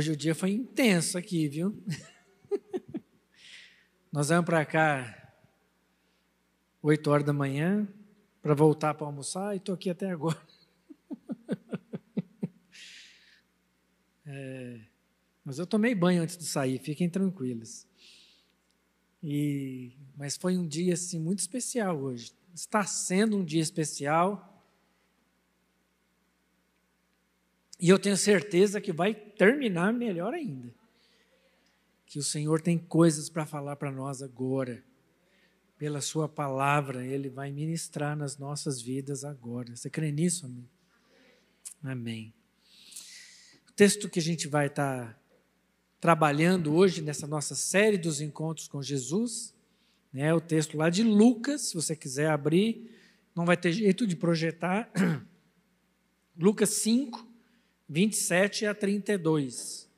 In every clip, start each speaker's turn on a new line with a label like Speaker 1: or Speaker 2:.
Speaker 1: Hoje o dia foi intenso aqui, viu? Nós vamos para cá 8 horas da manhã para voltar para almoçar e estou aqui até agora. É, mas eu tomei banho antes de sair, fiquem tranquilos. E, mas foi um dia assim muito especial hoje. Está sendo um dia especial E eu tenho certeza que vai terminar melhor ainda. Que o Senhor tem coisas para falar para nós agora. Pela Sua palavra, Ele vai ministrar nas nossas vidas agora. Você crê nisso, amém? Amém. O texto que a gente vai estar tá trabalhando hoje nessa nossa série dos encontros com Jesus, né, o texto lá de Lucas, se você quiser abrir, não vai ter jeito de projetar. Lucas 5, 27 a 32.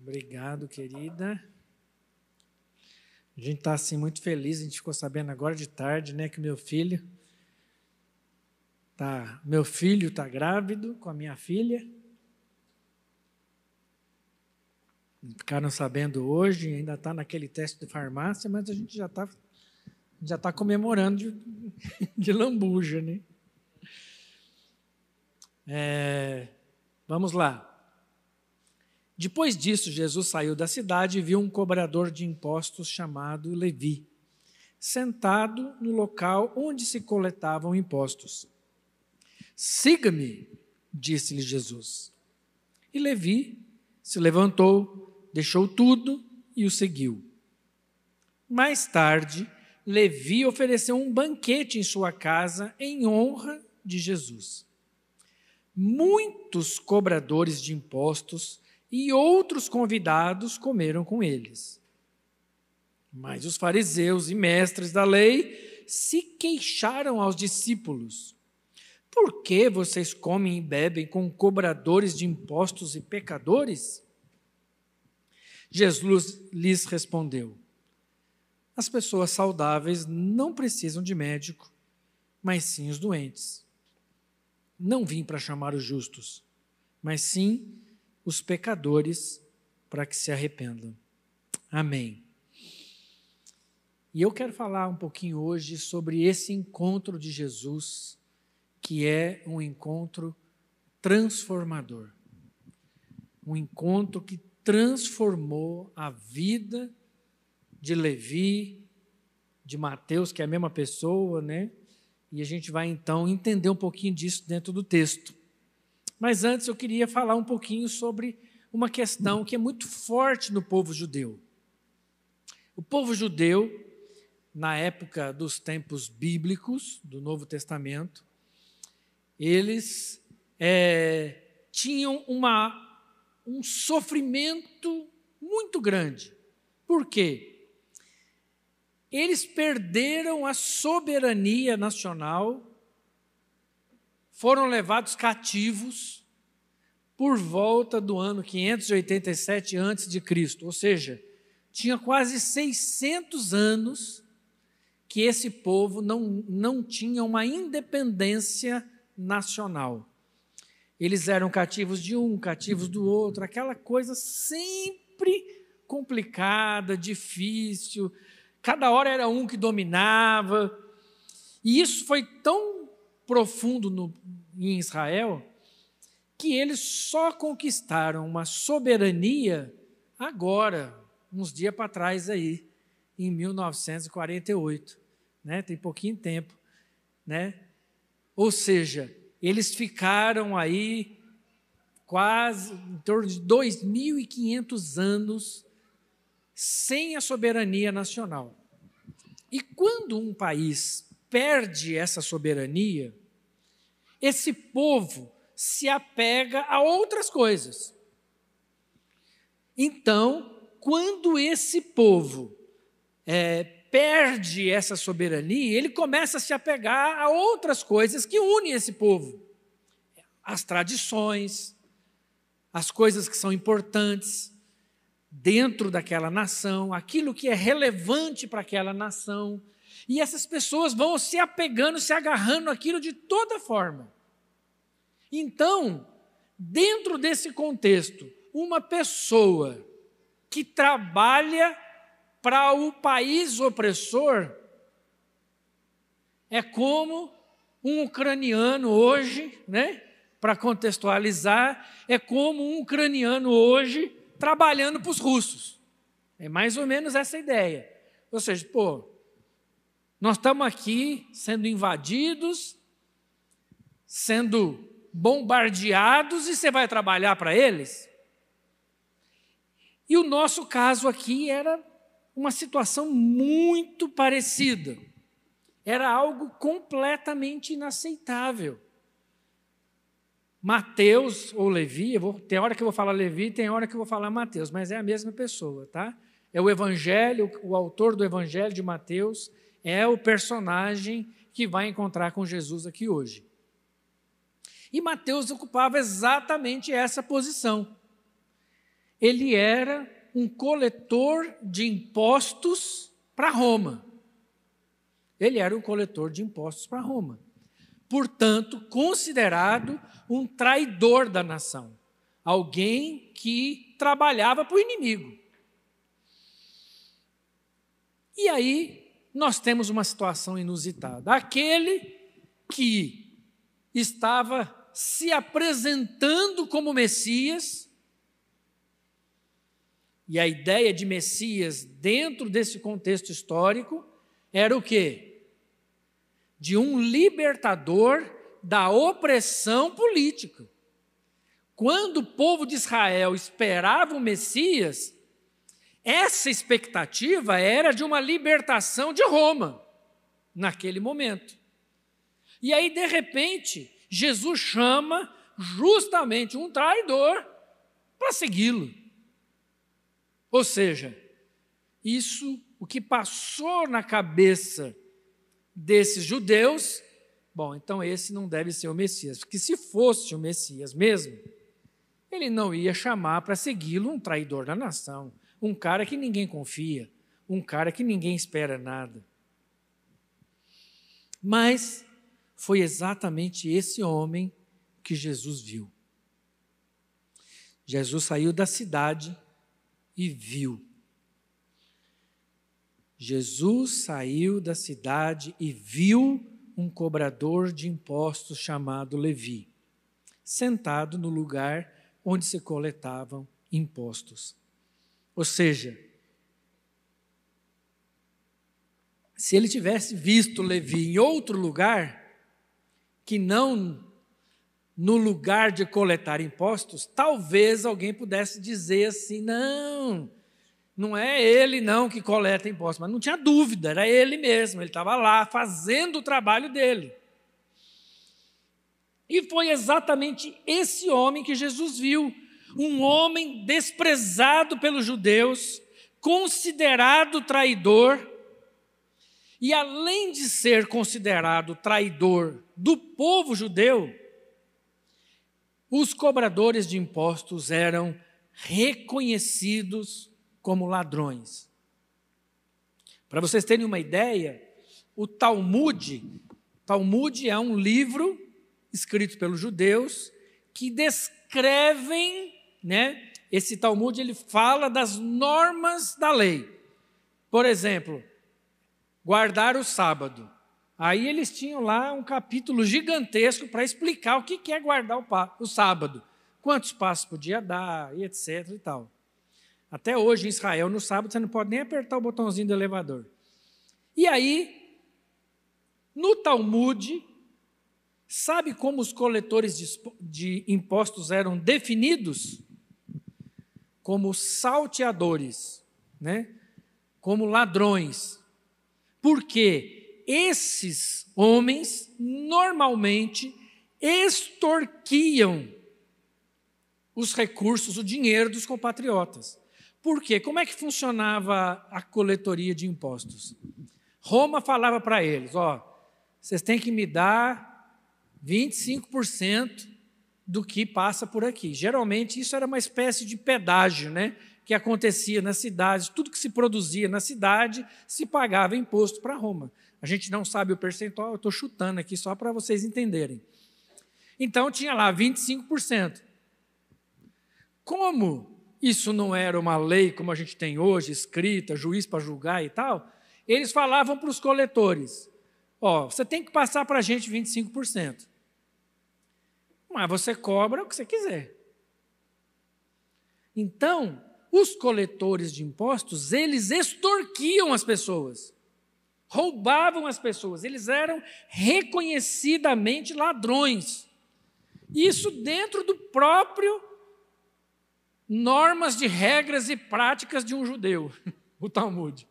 Speaker 1: Obrigado, querida. A gente está assim muito feliz, a gente ficou sabendo agora de tarde, né, que meu filho tá, meu filho está grávido com a minha filha. Ficaram sabendo hoje, ainda está naquele teste de farmácia, mas a gente já está já tá comemorando de, de lambuja, né? É, vamos lá. Depois disso, Jesus saiu da cidade e viu um cobrador de impostos chamado Levi, sentado no local onde se coletavam impostos. Siga-me, disse-lhe Jesus. E Levi se levantou, deixou tudo e o seguiu. Mais tarde, Levi ofereceu um banquete em sua casa em honra de Jesus muitos cobradores de impostos e outros convidados comeram com eles. Mas os fariseus e mestres da lei se queixaram aos discípulos: Por que vocês comem e bebem com cobradores de impostos e pecadores? Jesus lhes respondeu: As pessoas saudáveis não precisam de médico, mas sim os doentes. Não vim para chamar os justos, mas sim os pecadores para que se arrependam. Amém. E eu quero falar um pouquinho hoje sobre esse encontro de Jesus, que é um encontro transformador. Um encontro que transformou a vida de Levi, de Mateus, que é a mesma pessoa, né? E a gente vai então entender um pouquinho disso dentro do texto. Mas antes eu queria falar um pouquinho sobre uma questão que é muito forte no povo judeu. O povo judeu, na época dos tempos bíblicos, do Novo Testamento, eles é, tinham uma, um sofrimento muito grande. Por quê? Eles perderam a soberania nacional, foram levados cativos por volta do ano 587 a.C., ou seja, tinha quase 600 anos que esse povo não, não tinha uma independência nacional. Eles eram cativos de um, cativos do outro, aquela coisa sempre complicada, difícil, cada hora era um que dominava. E isso foi tão profundo no, em Israel que eles só conquistaram uma soberania agora, uns dias para trás aí, em 1948, né? Tem pouquinho tempo, né? Ou seja, eles ficaram aí quase em torno de 2.500 anos sem a soberania nacional. E quando um país perde essa soberania, esse povo se apega a outras coisas. Então, quando esse povo é, perde essa soberania, ele começa a se apegar a outras coisas que unem esse povo: as tradições, as coisas que são importantes, dentro daquela nação, aquilo que é relevante para aquela nação. E essas pessoas vão se apegando, se agarrando aquilo de toda forma. Então, dentro desse contexto, uma pessoa que trabalha para o país opressor é como um ucraniano hoje, né? Para contextualizar, é como um ucraniano hoje trabalhando para os russos. É mais ou menos essa ideia. Ou seja, pô, nós estamos aqui sendo invadidos, sendo bombardeados e você vai trabalhar para eles? E o nosso caso aqui era uma situação muito parecida. Era algo completamente inaceitável. Mateus ou Levi, vou, tem hora que eu vou falar Levi, tem hora que eu vou falar Mateus, mas é a mesma pessoa, tá? É o evangelho, o autor do evangelho de Mateus é o personagem que vai encontrar com Jesus aqui hoje. E Mateus ocupava exatamente essa posição. Ele era um coletor de impostos para Roma. Ele era um coletor de impostos para Roma. Portanto, considerado um traidor da nação, alguém que trabalhava para o inimigo. E aí nós temos uma situação inusitada. Aquele que estava se apresentando como Messias, e a ideia de Messias dentro desse contexto histórico era o quê? De um libertador da opressão política. Quando o povo de Israel esperava o Messias, essa expectativa era de uma libertação de Roma, naquele momento. E aí, de repente, Jesus chama justamente um traidor para segui-lo. Ou seja, isso, o que passou na cabeça desses judeus, bom, então esse não deve ser o Messias, porque se fosse o Messias mesmo, ele não ia chamar para segui-lo um traidor da nação, um cara que ninguém confia, um cara que ninguém espera nada. Mas foi exatamente esse homem que Jesus viu. Jesus saiu da cidade e viu. Jesus saiu da cidade e viu um cobrador de impostos chamado Levi, sentado no lugar onde se coletavam impostos. Ou seja, se ele tivesse visto Levi em outro lugar, que não no lugar de coletar impostos, talvez alguém pudesse dizer assim: não, não é ele não que coleta impostos, mas não tinha dúvida, era ele mesmo, ele estava lá fazendo o trabalho dele. E foi exatamente esse homem que Jesus viu um homem desprezado pelos judeus, considerado traidor, e além de ser considerado traidor do povo judeu, os cobradores de impostos eram reconhecidos como ladrões. Para vocês terem uma ideia, o Talmud, Talmud é um livro escrito pelos judeus que descrevem né? Esse Talmud ele fala das normas da lei. Por exemplo, guardar o sábado. Aí eles tinham lá um capítulo gigantesco para explicar o que é guardar o sábado, quantos passos podia dar, e etc. e tal. Até hoje em Israel, no sábado, você não pode nem apertar o botãozinho do elevador. E aí, no Talmud, sabe como os coletores de, impostos eram definidos? como salteadores, né? como ladrões. Porque esses homens normalmente extorquiam os recursos, o dinheiro dos compatriotas. Por quê? Como é que funcionava a coletoria de impostos? Roma falava para eles: ó, vocês têm que me dar 25% do que passa por aqui. Geralmente isso era uma espécie de pedágio, né? Que acontecia na cidade, tudo que se produzia na cidade se pagava imposto para Roma. A gente não sabe o percentual, eu estou chutando aqui só para vocês entenderem. Então tinha lá 25%. Como isso não era uma lei como a gente tem hoje, escrita, juiz para julgar e tal, eles falavam para os coletores: Ó, você tem que passar para a gente 25%. Mas você cobra o que você quiser. Então, os coletores de impostos, eles extorquiam as pessoas, roubavam as pessoas, eles eram reconhecidamente ladrões. Isso dentro do próprio normas de regras e práticas de um judeu, o Talmud.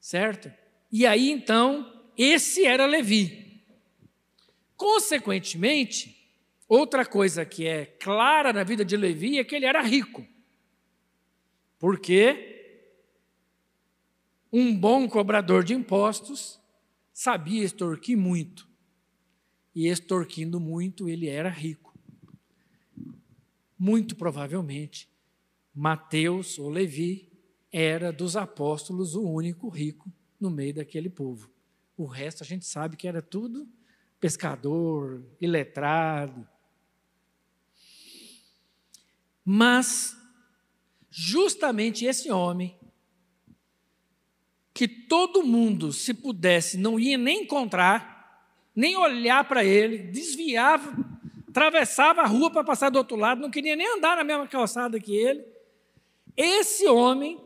Speaker 1: Certo? E aí então, esse era Levi. Consequentemente, outra coisa que é clara na vida de Levi é que ele era rico. Porque um bom cobrador de impostos sabia extorquir muito. E extorquindo muito, ele era rico. Muito provavelmente, Mateus ou Levi era dos apóstolos o único rico no meio daquele povo. O resto a gente sabe que era tudo pescador, iletrado. Mas, justamente esse homem, que todo mundo, se pudesse, não ia nem encontrar, nem olhar para ele, desviava, atravessava a rua para passar do outro lado, não queria nem andar na mesma calçada que ele. Esse homem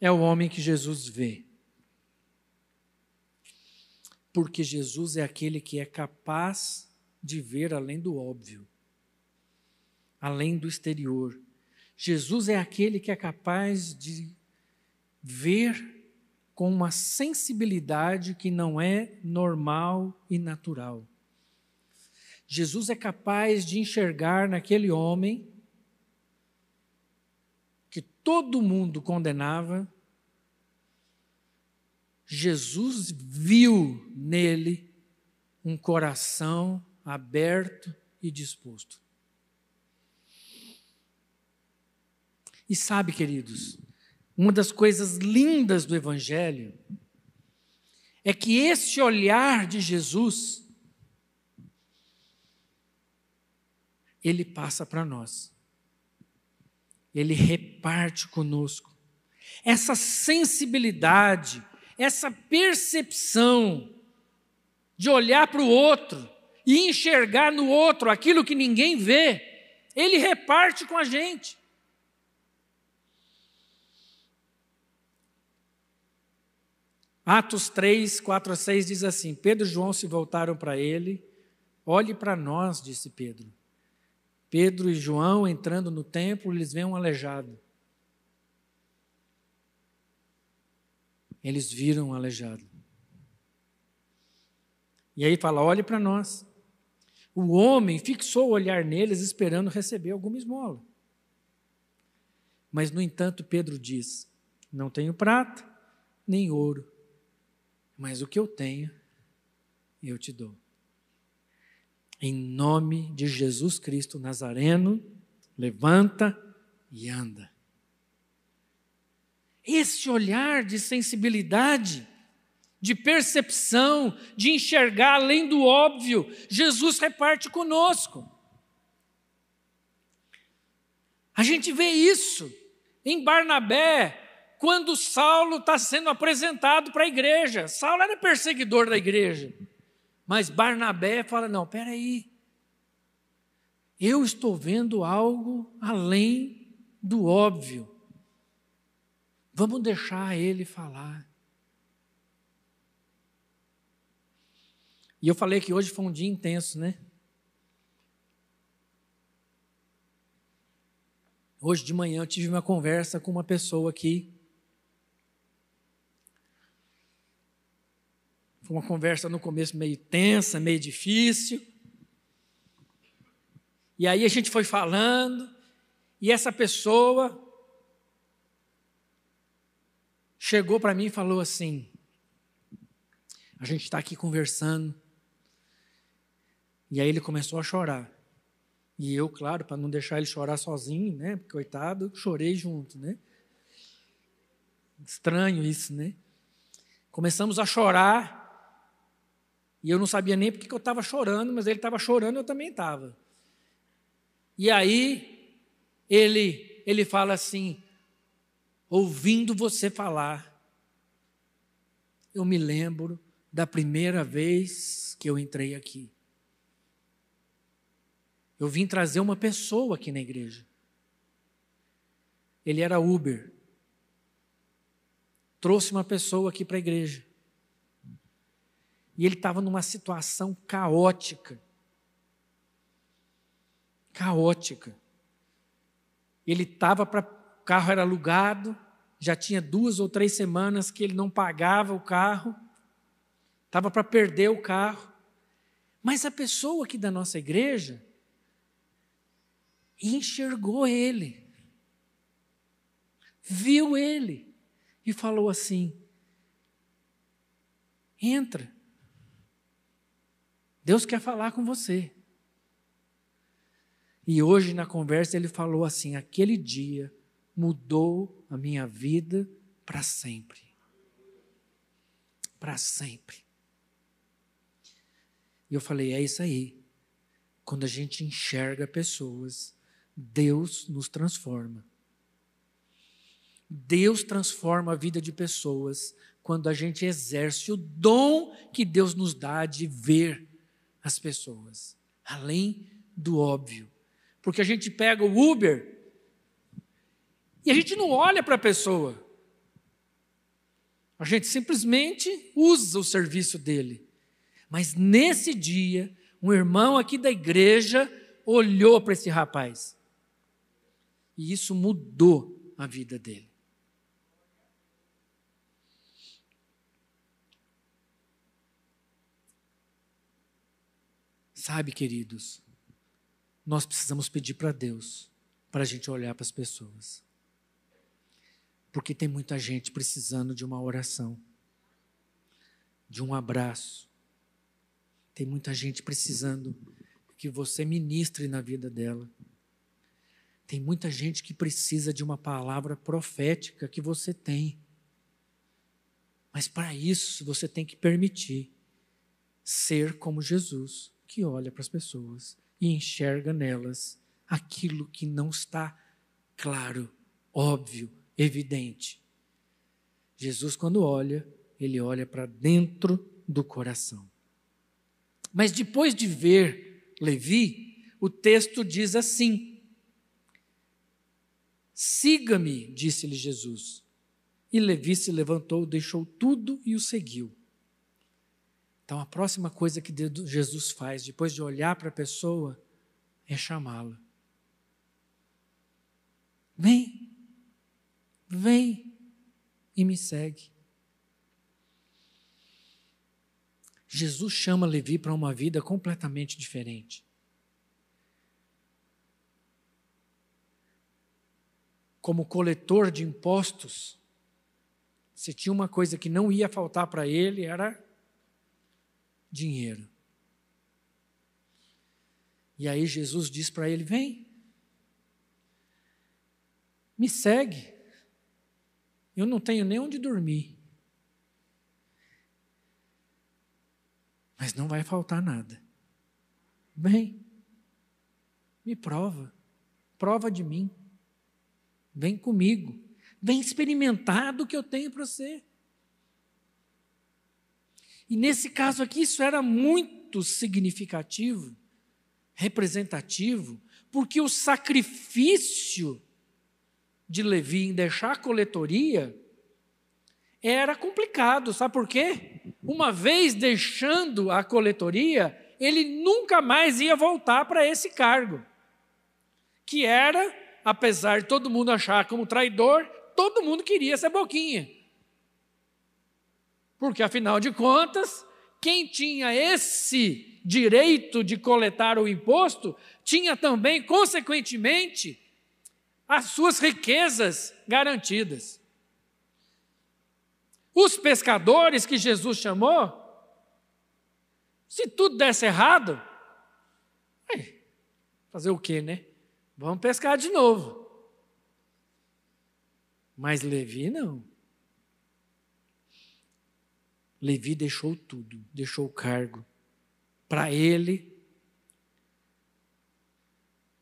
Speaker 1: é o homem que Jesus vê. Porque Jesus é aquele que é capaz de ver além do óbvio, além do exterior. Jesus é aquele que é capaz de ver com uma sensibilidade que não é normal e natural. Jesus é capaz de enxergar naquele homem que todo mundo condenava Jesus viu nele um coração aberto e disposto. E sabe, queridos, uma das coisas lindas do Evangelho é que esse olhar de Jesus, ele passa para nós, ele reparte conosco. Essa sensibilidade, essa percepção de olhar para o outro e enxergar no outro aquilo que ninguém vê, ele reparte com a gente. Atos 3, 4 a 6 diz assim: Pedro e João se voltaram para ele. Olhe para nós, disse Pedro. Pedro e João entrando no templo, eles veem um aleijado. Eles viram um aleijado. E aí fala: olhe para nós. O homem fixou o olhar neles, esperando receber alguma esmola. Mas, no entanto, Pedro diz: Não tenho prata, nem ouro, mas o que eu tenho, eu te dou. Em nome de Jesus Cristo Nazareno, levanta e anda. Esse olhar de sensibilidade, de percepção, de enxergar além do óbvio, Jesus reparte conosco. A gente vê isso em Barnabé, quando Saulo está sendo apresentado para a igreja. Saulo era perseguidor da igreja. Mas Barnabé fala: não, peraí. Eu estou vendo algo além do óbvio. Vamos deixar ele falar. E eu falei que hoje foi um dia intenso, né? Hoje de manhã eu tive uma conversa com uma pessoa aqui. Uma conversa no começo meio tensa, meio difícil. E aí a gente foi falando, e essa pessoa chegou para mim e falou assim: a gente está aqui conversando. E aí ele começou a chorar. E eu, claro, para não deixar ele chorar sozinho, né? Coitado, chorei junto, né? Estranho isso, né? Começamos a chorar. E eu não sabia nem porque eu estava chorando, mas ele estava chorando, eu também estava. E aí, ele, ele fala assim: ouvindo você falar, eu me lembro da primeira vez que eu entrei aqui. Eu vim trazer uma pessoa aqui na igreja. Ele era Uber. Trouxe uma pessoa aqui para a igreja. E ele estava numa situação caótica. Caótica. Ele estava para. O carro era alugado, já tinha duas ou três semanas que ele não pagava o carro, estava para perder o carro. Mas a pessoa aqui da nossa igreja enxergou ele, viu ele e falou assim: entra. Deus quer falar com você. E hoje na conversa ele falou assim: aquele dia mudou a minha vida para sempre. Para sempre. E eu falei: é isso aí. Quando a gente enxerga pessoas, Deus nos transforma. Deus transforma a vida de pessoas quando a gente exerce o dom que Deus nos dá de ver as pessoas, além do óbvio. Porque a gente pega o Uber e a gente não olha para a pessoa. A gente simplesmente usa o serviço dele. Mas nesse dia, um irmão aqui da igreja olhou para esse rapaz. E isso mudou a vida dele. Sabe, queridos, nós precisamos pedir para Deus para a gente olhar para as pessoas. Porque tem muita gente precisando de uma oração, de um abraço. Tem muita gente precisando que você ministre na vida dela. Tem muita gente que precisa de uma palavra profética que você tem. Mas para isso você tem que permitir ser como Jesus, que olha para as pessoas e enxerga nelas aquilo que não está claro, óbvio, evidente. Jesus, quando olha, ele olha para dentro do coração. Mas depois de ver Levi, o texto diz assim: Siga-me, disse-lhe Jesus. E Levi se levantou, deixou tudo e o seguiu. Então, a próxima coisa que Jesus faz, depois de olhar para a pessoa, é chamá-la. Vem, Vem e me segue. Jesus chama Levi para uma vida completamente diferente. Como coletor de impostos, se tinha uma coisa que não ia faltar para ele, era dinheiro. E aí Jesus diz para ele: Vem, me segue. Eu não tenho nem onde dormir. Mas não vai faltar nada. Vem, me prova, prova de mim. Vem comigo, vem experimentar do que eu tenho para você. E nesse caso aqui, isso era muito significativo, representativo, porque o sacrifício de Levi em deixar a coletoria era complicado, sabe por quê? Uma vez deixando a coletoria, ele nunca mais ia voltar para esse cargo, que era, apesar de todo mundo achar como traidor, todo mundo queria ser boquinha. Porque afinal de contas, quem tinha esse direito de coletar o imposto, tinha também, consequentemente, as suas riquezas garantidas. Os pescadores que Jesus chamou, se tudo desse errado, fazer o quê, né? Vamos pescar de novo. Mas Levi não. Levi deixou tudo, deixou o cargo. Para ele,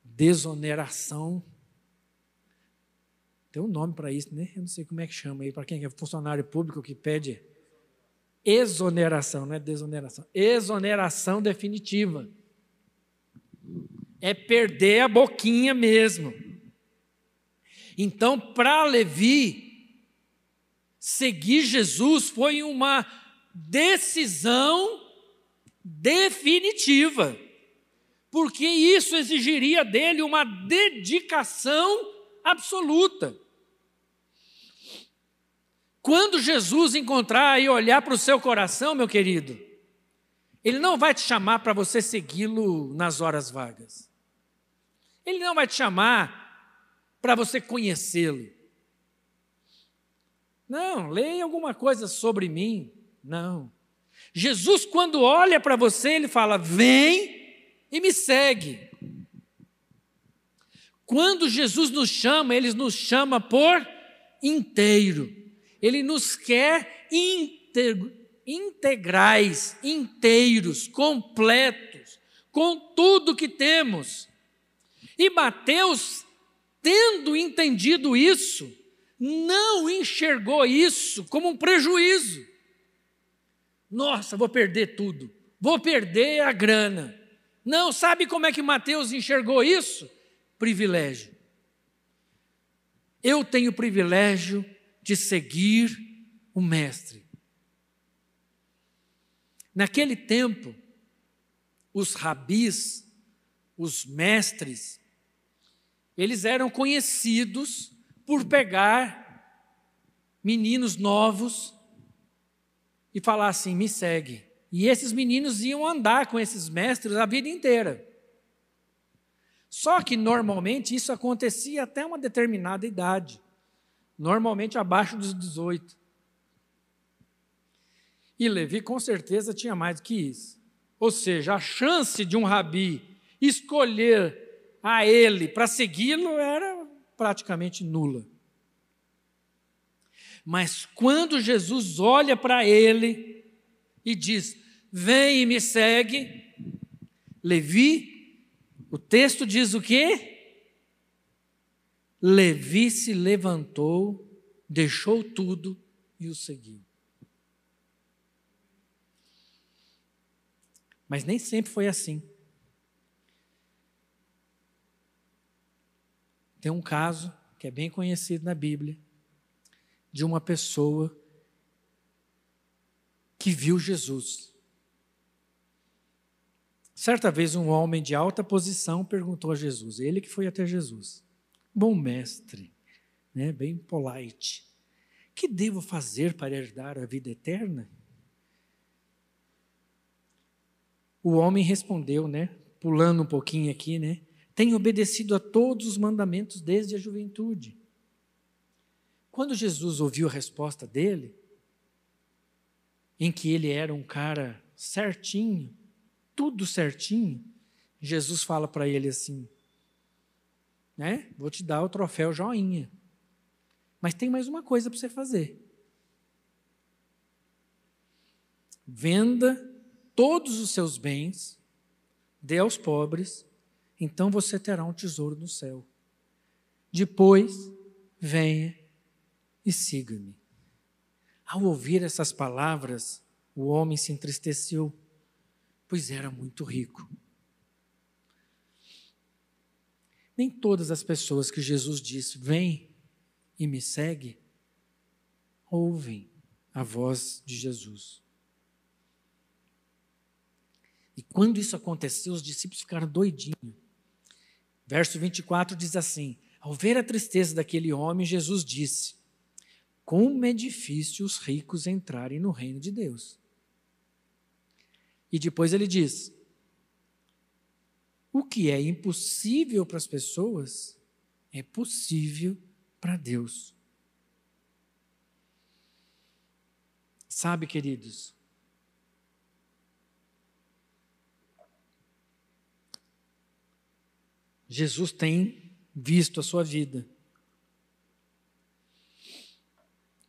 Speaker 1: desoneração. Tem um nome para isso, né? Eu não sei como é que chama aí, para quem é funcionário público que pede exoneração, não é desoneração. Exoneração definitiva. É perder a boquinha mesmo. Então, para Levi, seguir Jesus foi uma decisão definitiva, porque isso exigiria dele uma dedicação absoluta. Quando Jesus encontrar e olhar para o seu coração, meu querido, ele não vai te chamar para você segui-lo nas horas vagas. Ele não vai te chamar para você conhecê-lo. Não, leia alguma coisa sobre mim. Não. Jesus, quando olha para você, ele fala: vem e me segue. Quando Jesus nos chama, ele nos chama por inteiro. Ele nos quer integrais, inteiros, completos, com tudo que temos. E Mateus tendo entendido isso, não enxergou isso como um prejuízo. Nossa, vou perder tudo, vou perder a grana. Não, sabe como é que Mateus enxergou isso? Privilégio. Eu tenho o privilégio de seguir o Mestre. Naquele tempo, os rabis, os mestres, eles eram conhecidos por pegar meninos novos e falar assim: me segue. E esses meninos iam andar com esses mestres a vida inteira. Só que normalmente isso acontecia até uma determinada idade, normalmente abaixo dos 18. E Levi com certeza tinha mais do que isso. Ou seja, a chance de um rabi escolher a ele para segui-lo era praticamente nula. Mas quando Jesus olha para ele e diz: Vem e me segue, Levi, o texto diz o quê? Levi se levantou, deixou tudo e o seguiu. Mas nem sempre foi assim. Tem um caso que é bem conhecido na Bíblia de uma pessoa que viu Jesus. Certa vez um homem de alta posição perguntou a Jesus, ele que foi até Jesus: Bom mestre, né, bem polite, que devo fazer para herdar a vida eterna? O homem respondeu, né, pulando um pouquinho aqui, né? tem obedecido a todos os mandamentos desde a juventude. Quando Jesus ouviu a resposta dele, em que ele era um cara certinho, tudo certinho, Jesus fala para ele assim: né? Vou te dar o troféu joinha. Mas tem mais uma coisa para você fazer. Venda todos os seus bens, dê aos pobres então você terá um tesouro no céu. Depois, venha e siga-me. Ao ouvir essas palavras, o homem se entristeceu, pois era muito rico. Nem todas as pessoas que Jesus disse, vem e me segue, ouvem a voz de Jesus. E quando isso aconteceu, os discípulos ficaram doidinhos. Verso 24 diz assim: Ao ver a tristeza daquele homem, Jesus disse: Como é difícil os ricos entrarem no reino de Deus. E depois ele diz: O que é impossível para as pessoas é possível para Deus. Sabe, queridos, Jesus tem visto a sua vida.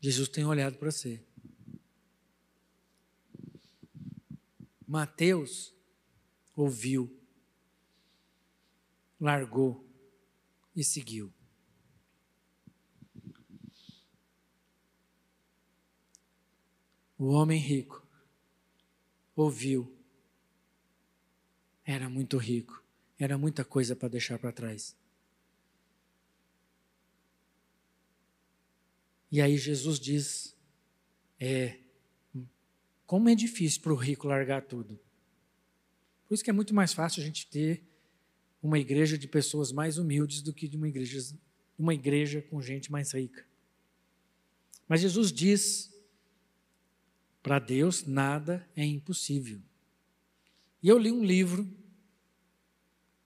Speaker 1: Jesus tem olhado para você. Mateus ouviu, largou e seguiu. O homem rico ouviu. Era muito rico, era muita coisa para deixar para trás. E aí Jesus diz: é, como é difícil para o rico largar tudo. Por isso que é muito mais fácil a gente ter uma igreja de pessoas mais humildes do que de uma igreja, uma igreja com gente mais rica. Mas Jesus diz para Deus nada é impossível. E eu li um livro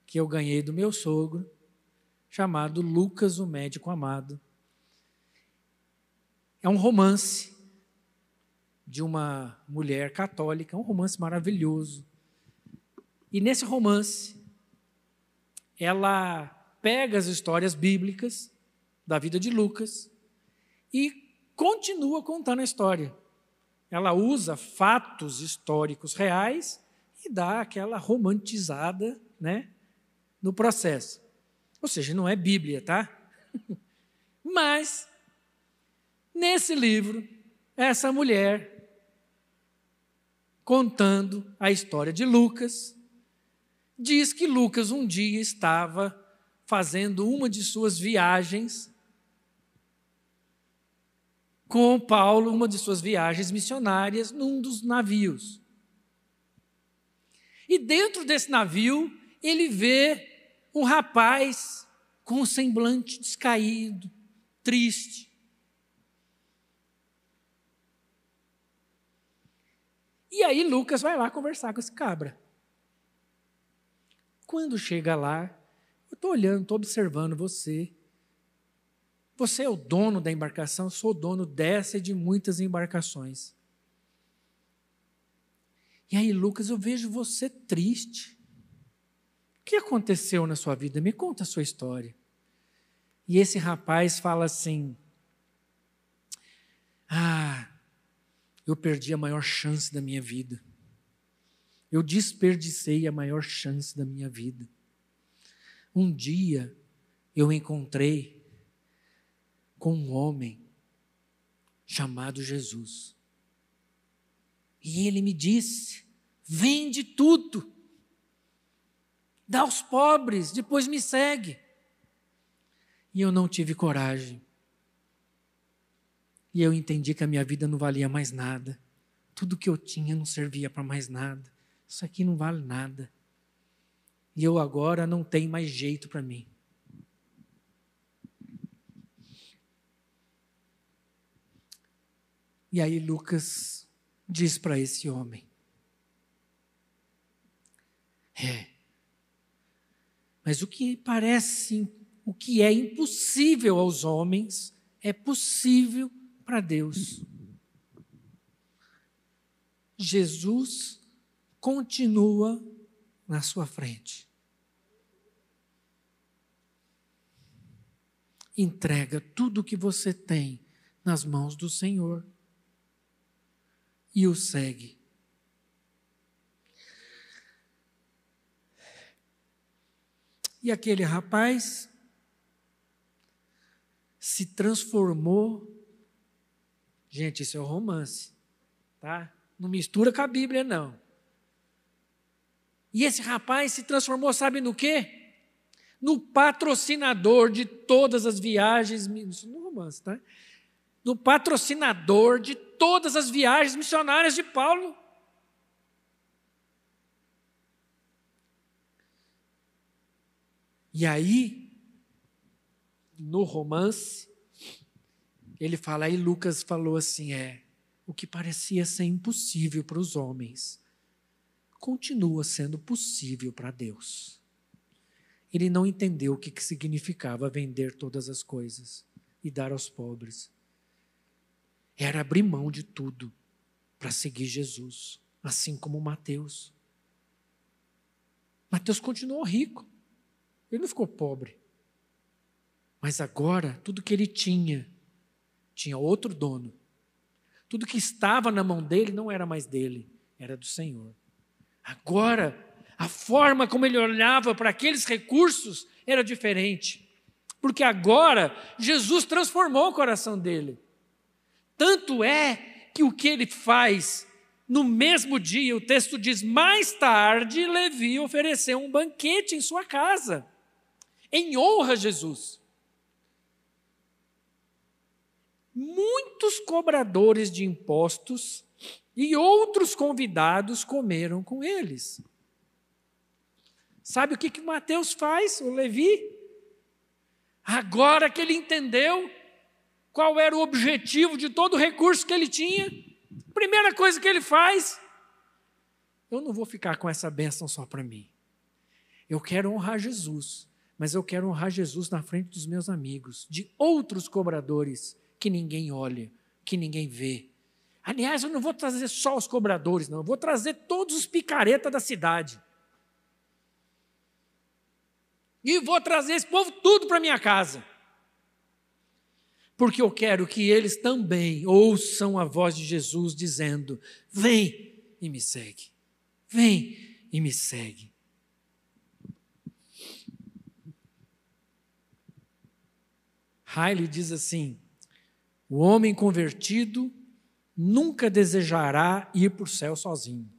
Speaker 1: que eu ganhei do meu sogro, chamado Lucas, o Médico Amado. É um romance de uma mulher católica, é um romance maravilhoso. E nesse romance, ela pega as histórias bíblicas da vida de Lucas e continua contando a história ela usa fatos históricos reais e dá aquela romantizada, né, no processo. Ou seja, não é Bíblia, tá? Mas nesse livro, essa mulher contando a história de Lucas, diz que Lucas um dia estava fazendo uma de suas viagens com Paulo uma de suas viagens missionárias num dos navios. E dentro desse navio, ele vê um rapaz com um semblante descaído, triste. E aí Lucas vai lá conversar com esse cabra. Quando chega lá, eu estou olhando, estou observando você. Você é o dono da embarcação, sou o dono dessa e de muitas embarcações. E aí, Lucas, eu vejo você triste. O que aconteceu na sua vida? Me conta a sua história. E esse rapaz fala assim: Ah, eu perdi a maior chance da minha vida. Eu desperdicei a maior chance da minha vida. Um dia eu encontrei com um homem chamado Jesus. E ele me disse: vende tudo, dá aos pobres, depois me segue. E eu não tive coragem. E eu entendi que a minha vida não valia mais nada. Tudo que eu tinha não servia para mais nada. Isso aqui não vale nada. E eu agora não tenho mais jeito para mim. E aí Lucas diz para esse homem: É, mas o que parece, o que é impossível aos homens, é possível para Deus. Jesus continua na sua frente. Entrega tudo o que você tem nas mãos do Senhor e o segue. E aquele rapaz se transformou. Gente, isso é um romance, tá? Não mistura com a Bíblia, não. E esse rapaz se transformou, sabe no quê? No patrocinador de todas as viagens. Isso não é romance, tá? No patrocinador de todas as viagens missionárias de Paulo. E aí, no romance, ele fala, aí Lucas falou assim: é, o que parecia ser impossível para os homens, continua sendo possível para Deus. Ele não entendeu o que, que significava vender todas as coisas e dar aos pobres era abrir mão de tudo para seguir Jesus, assim como Mateus. Mateus continuou rico, ele não ficou pobre. Mas agora, tudo que ele tinha, tinha outro dono. Tudo que estava na mão dele não era mais dele, era do Senhor. Agora, a forma como ele olhava para aqueles recursos era diferente. Porque agora Jesus transformou o coração dele. Tanto é que o que ele faz no mesmo dia, o texto diz: mais tarde, Levi ofereceu um banquete em sua casa, em honra a Jesus. Muitos cobradores de impostos e outros convidados comeram com eles. Sabe o que, que Mateus faz, o Levi? Agora que ele entendeu qual era o objetivo de todo o recurso que ele tinha, primeira coisa que ele faz, eu não vou ficar com essa bênção só para mim. Eu quero honrar Jesus, mas eu quero honrar Jesus na frente dos meus amigos, de outros cobradores que ninguém olha, que ninguém vê. Aliás, eu não vou trazer só os cobradores, não, eu vou trazer todos os picaretas da cidade. E vou trazer esse povo tudo para minha casa. Porque eu quero que eles também ouçam a voz de Jesus dizendo: Vem e me segue. Vem e me segue. Riley diz assim: o homem convertido nunca desejará ir para o céu sozinho.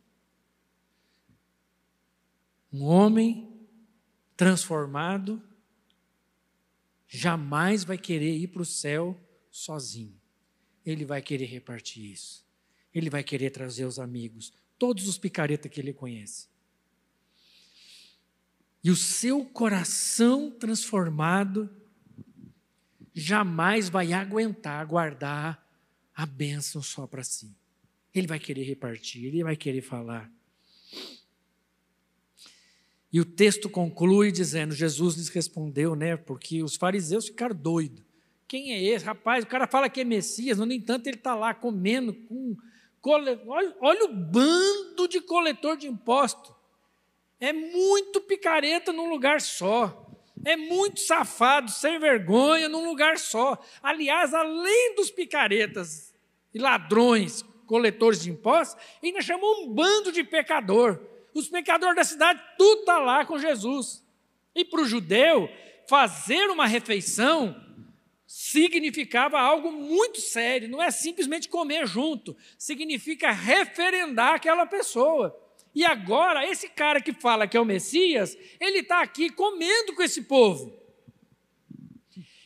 Speaker 1: Um homem transformado, jamais vai querer ir para o céu sozinho. Ele vai querer repartir isso. Ele vai querer trazer os amigos, todos os picaretas que ele conhece. E o seu coração transformado jamais vai aguentar guardar a bênção só para si. Ele vai querer repartir, ele vai querer falar. E o texto conclui dizendo: Jesus lhes respondeu, né? Porque os fariseus ficaram doidos. Quem é esse? Rapaz, o cara fala que é Messias, no entanto ele está lá comendo com. Cole... Olha, olha o bando de coletor de imposto. É muito picareta num lugar só. É muito safado, sem vergonha, num lugar só. Aliás, além dos picaretas e ladrões, coletores de impostos, ainda chamou um bando de pecador. Os pecadores da cidade, tudo está lá com Jesus. E para o judeu, fazer uma refeição significava algo muito sério, não é simplesmente comer junto, significa referendar aquela pessoa. E agora, esse cara que fala que é o Messias, ele está aqui comendo com esse povo.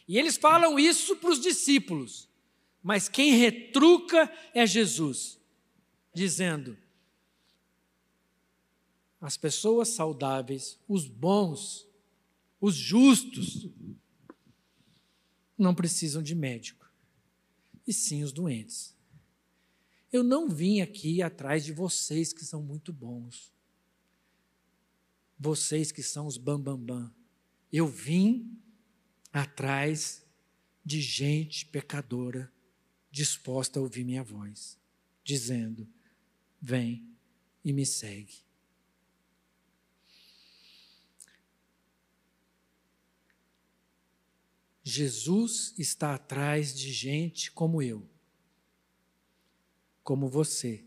Speaker 1: E eles falam isso para os discípulos, mas quem retruca é Jesus, dizendo: as pessoas saudáveis, os bons, os justos, não precisam de médico, e sim os doentes. Eu não vim aqui atrás de vocês que são muito bons, vocês que são os bambambam. Bam, bam. Eu vim atrás de gente pecadora disposta a ouvir minha voz, dizendo: Vem e me segue. Jesus está atrás de gente como eu, como você,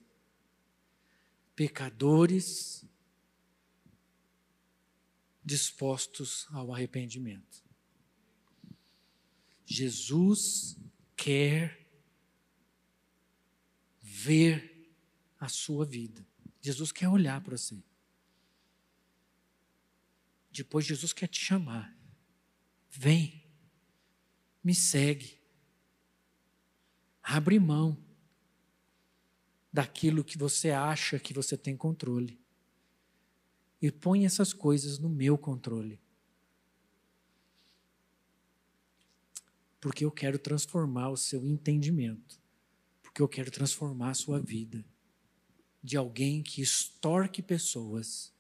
Speaker 1: pecadores dispostos ao arrependimento. Jesus quer ver a sua vida. Jesus quer olhar para você. Depois, Jesus quer te chamar. Vem me segue. Abre mão daquilo que você acha que você tem controle. E põe essas coisas no meu controle. Porque eu quero transformar o seu entendimento. Porque eu quero transformar a sua vida. De alguém que extorque pessoas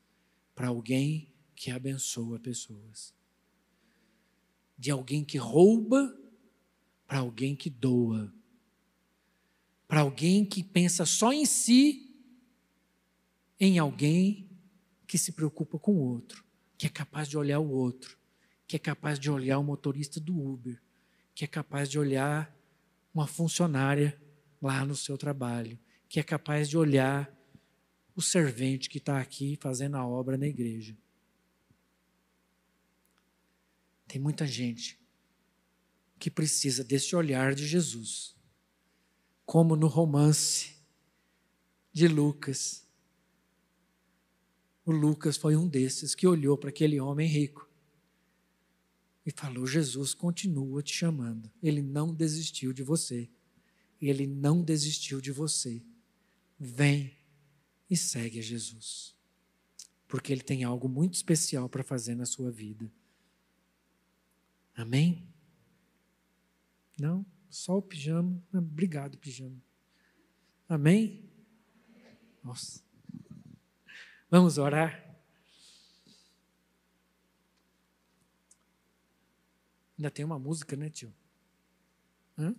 Speaker 1: para alguém que abençoa pessoas de alguém que rouba para alguém que doa, para alguém que pensa só em si, em alguém que se preocupa com o outro, que é capaz de olhar o outro, que é capaz de olhar o motorista do Uber, que é capaz de olhar uma funcionária lá no seu trabalho, que é capaz de olhar o servente que está aqui fazendo a obra na igreja. Tem muita gente que precisa desse olhar de Jesus, como no romance de Lucas. O Lucas foi um desses que olhou para aquele homem rico e falou: Jesus continua te chamando. Ele não desistiu de você. Ele não desistiu de você. Vem e segue a Jesus. Porque Ele tem algo muito especial para fazer na sua vida. Amém? Não? Só o pijama. Obrigado, pijama. Amém? Nossa. Vamos orar? Ainda tem uma música, né, tio? Hã?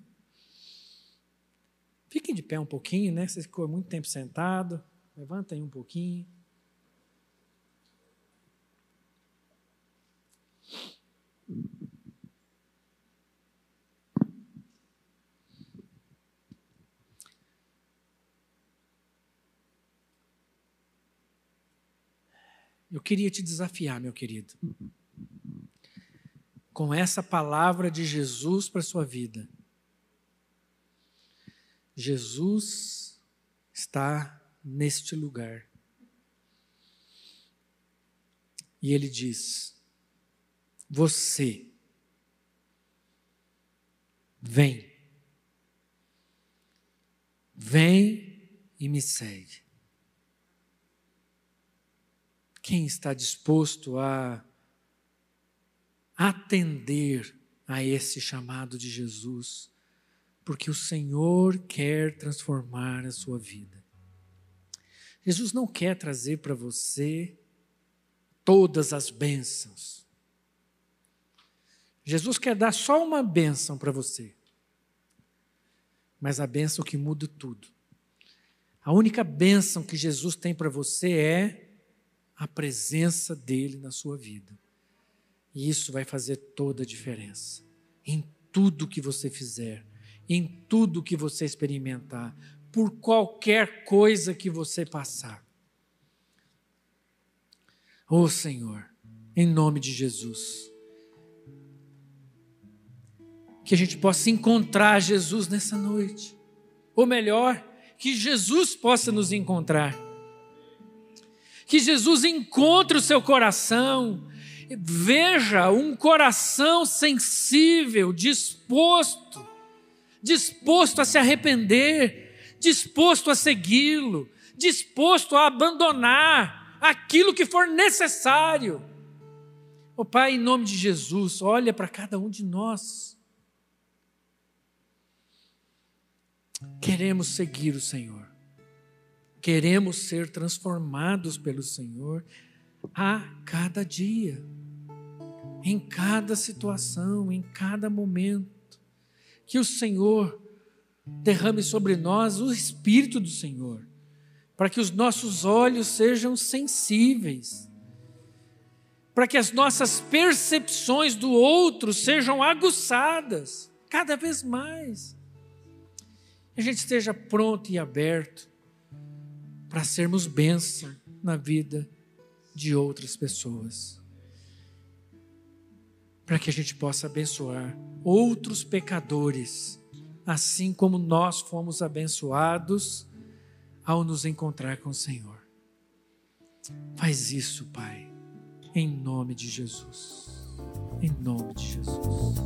Speaker 1: Fiquem de pé um pouquinho, né? Você ficou muito tempo sentado. Levanta aí um pouquinho. Eu queria te desafiar, meu querido, com essa palavra de Jesus para a sua vida. Jesus está neste lugar. E ele diz: Você vem, vem e me segue. Quem está disposto a atender a esse chamado de Jesus? Porque o Senhor quer transformar a sua vida. Jesus não quer trazer para você todas as bênçãos. Jesus quer dar só uma bênção para você. Mas a bênção que muda tudo. A única bênção que Jesus tem para você é a presença dele na sua vida. E isso vai fazer toda a diferença. Em tudo que você fizer, em tudo que você experimentar, por qualquer coisa que você passar. Oh Senhor, em nome de Jesus, que a gente possa encontrar Jesus nessa noite, ou melhor, que Jesus possa nos encontrar. Que Jesus encontre o seu coração, veja um coração sensível, disposto, disposto a se arrepender, disposto a segui-lo, disposto a abandonar aquilo que for necessário. O oh, Pai, em nome de Jesus, olha para cada um de nós. Queremos seguir o Senhor, queremos ser transformados pelo Senhor a cada dia, em cada situação, em cada momento. Que o Senhor derrame sobre nós o Espírito do Senhor, para que os nossos olhos sejam sensíveis, para que as nossas percepções do outro sejam aguçadas cada vez mais. A gente esteja pronto e aberto para sermos bênção na vida de outras pessoas. Para que a gente possa abençoar outros pecadores assim como nós fomos abençoados ao nos encontrar com o Senhor. Faz isso, Pai, em nome de Jesus. Em nome de Jesus.